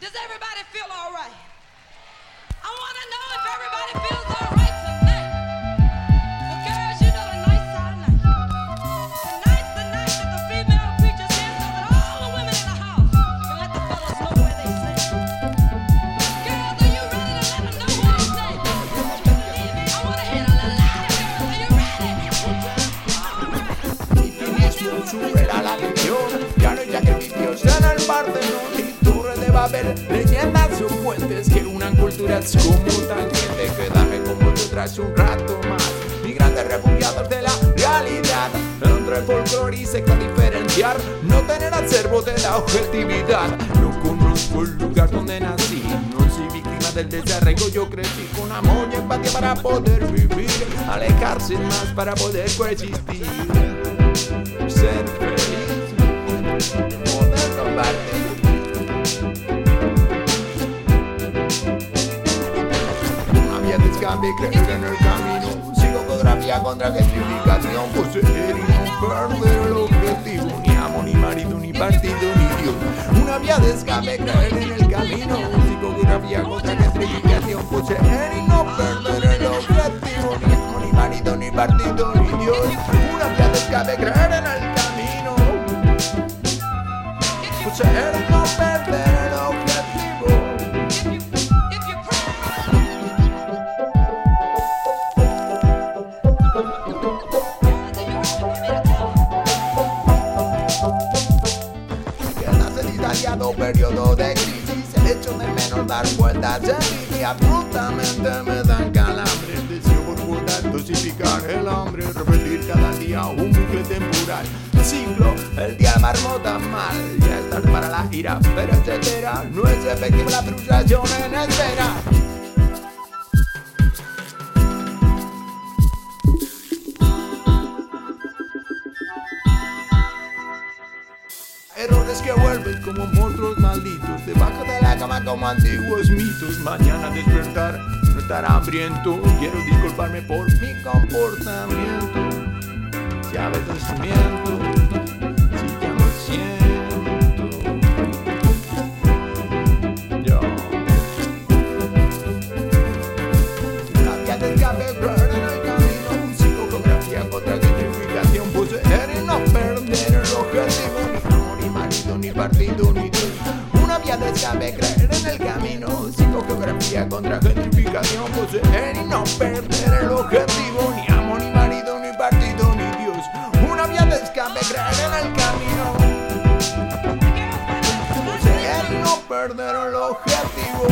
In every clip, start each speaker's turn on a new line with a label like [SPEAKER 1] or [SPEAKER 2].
[SPEAKER 1] Does everybody feel all right? I want to know if everybody feels
[SPEAKER 2] Leyendas o fuentes que unan culturas como tangente Quedarme con vosotras un rato más. Migrantes refugiados de la realidad Entre folclore y diferenciar No tener acervo de la objetividad. No conozco el lugar donde nací No soy víctima del desarraigo Yo crecí con amor y empatía para poder vivir Alejarse más para poder coexistir Escape, creer en el camino, psicografía contra gentrificación, poseer y no perder el objetivo, ni amo, ni marido, ni partido, ni Dios. Una vía de escape, creer en el camino, psicografía contra gentrificación, poseer y no perder el objetivo, ni amo, ni marido, ni partido, ni El italiano periodo de crisis. El hecho de menos dar vueltas en mí Abruptamente me dan calambres. Deseo borbotar, dosificar el hambre Repetir cada día un bucle temporal. Ciclo, el día marmota mal Ya es tarde para la ira, pero etcétera No es efectiva la frustración en espera Errores que vuelven como monstruos malditos. Debajo de la cama como antiguos mitos. Mañana despertar, no estar hambriento. Quiero disculparme por mi comportamiento. Si a veces miento Escape, creer en el camino. Psicogeografía contra gentrificación Poseer y no perder el objetivo. Ni amor, ni marido, ni partido, ni Dios. Una vía de escape, creer en el camino. Poseer y no perder el objetivo.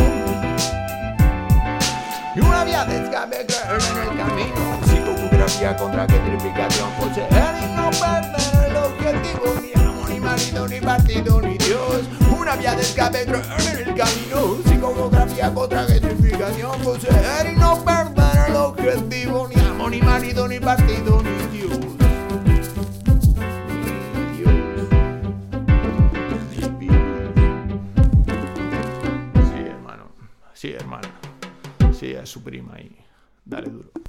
[SPEAKER 2] Y una vía de escape creer en el camino. Psicografía contra gentrificación Poseer y no perder el objetivo. Ni amo, ni marido, ni partido, ni Dios Una vía de escape en el camino Psicografía contra gentrificación Poseer y no perder el objetivo Ni amo, ni marido, ni partido, ni Dios. Sí, hermano. Sí, hermano. Sí, a su prima ahí. Dale duro.